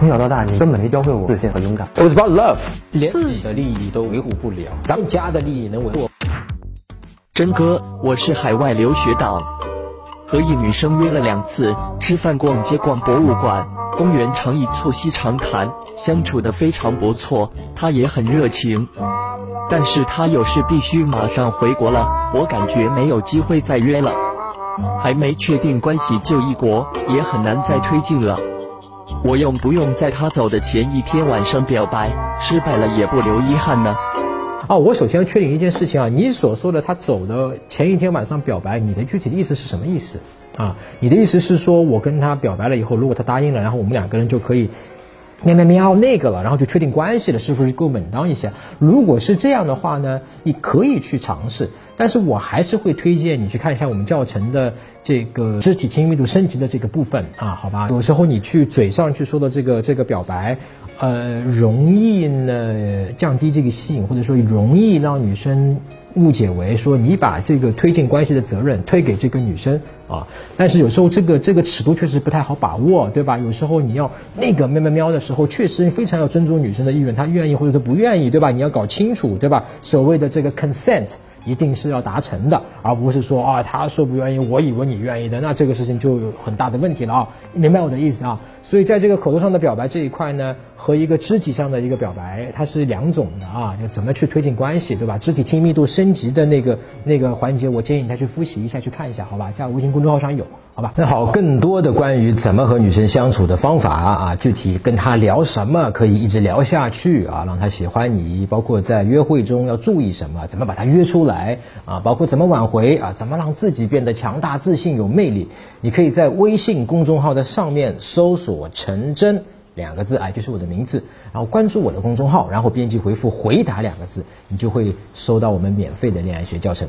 从小到大，你根本没教会我自信和勇敢。It was about love，连自己的利益都维护不了，咱们家的利益能维护？真哥，我是海外留学党，和一女生约了两次吃饭、逛街、逛博物馆、公园，常以促膝长谈，相处的非常不错，她也很热情。但是她有事必须马上回国了，我感觉没有机会再约了，还没确定关系就异国，也很难再推进了。我用不用在他走的前一天晚上表白，失败了也不留遗憾呢？啊，我首先要确定一件事情啊，你所说的他走的前一天晚上表白，你的具体的意思是什么意思啊？你的意思是说我跟他表白了以后，如果他答应了，然后我们两个人就可以喵喵喵那个了，然后就确定关系了，是不是够稳当一些？如果是这样的话呢，你可以去尝试，但是我还是会推荐你去看一下我们教程的这个肢体亲密度升级的这个部分啊，好吧？有时候你去嘴上去说的这个这个表白。呃，容易呢降低这个吸引，或者说容易让女生误解为说你把这个推进关系的责任推给这个女生啊。但是有时候这个这个尺度确实不太好把握，对吧？有时候你要那个喵喵喵的时候，确实非常要尊重女生的意愿，她愿意或者她不愿意，对吧？你要搞清楚，对吧？所谓的这个 consent。一定是要达成的，而不是说啊，他说不愿意，我以为你愿意的，那这个事情就有很大的问题了啊！明白我的意思啊？所以在这个口头上的表白这一块呢，和一个肢体上的一个表白，它是两种的啊，就怎么去推进关系，对吧？肢体亲密度升级的那个那个环节，我建议你再去复习一下，去看一下，好吧？在微信公众号上有。好吧，那好，更多的关于怎么和女生相处的方法啊，具体跟她聊什么可以一直聊下去啊，让她喜欢你，包括在约会中要注意什么，怎么把她约出来啊，包括怎么挽回啊，怎么让自己变得强大、自信、有魅力，你可以在微信公众号的上面搜索“陈真”两个字，哎，就是我的名字，然后关注我的公众号，然后编辑回复“回答”两个字，你就会收到我们免费的恋爱学教程。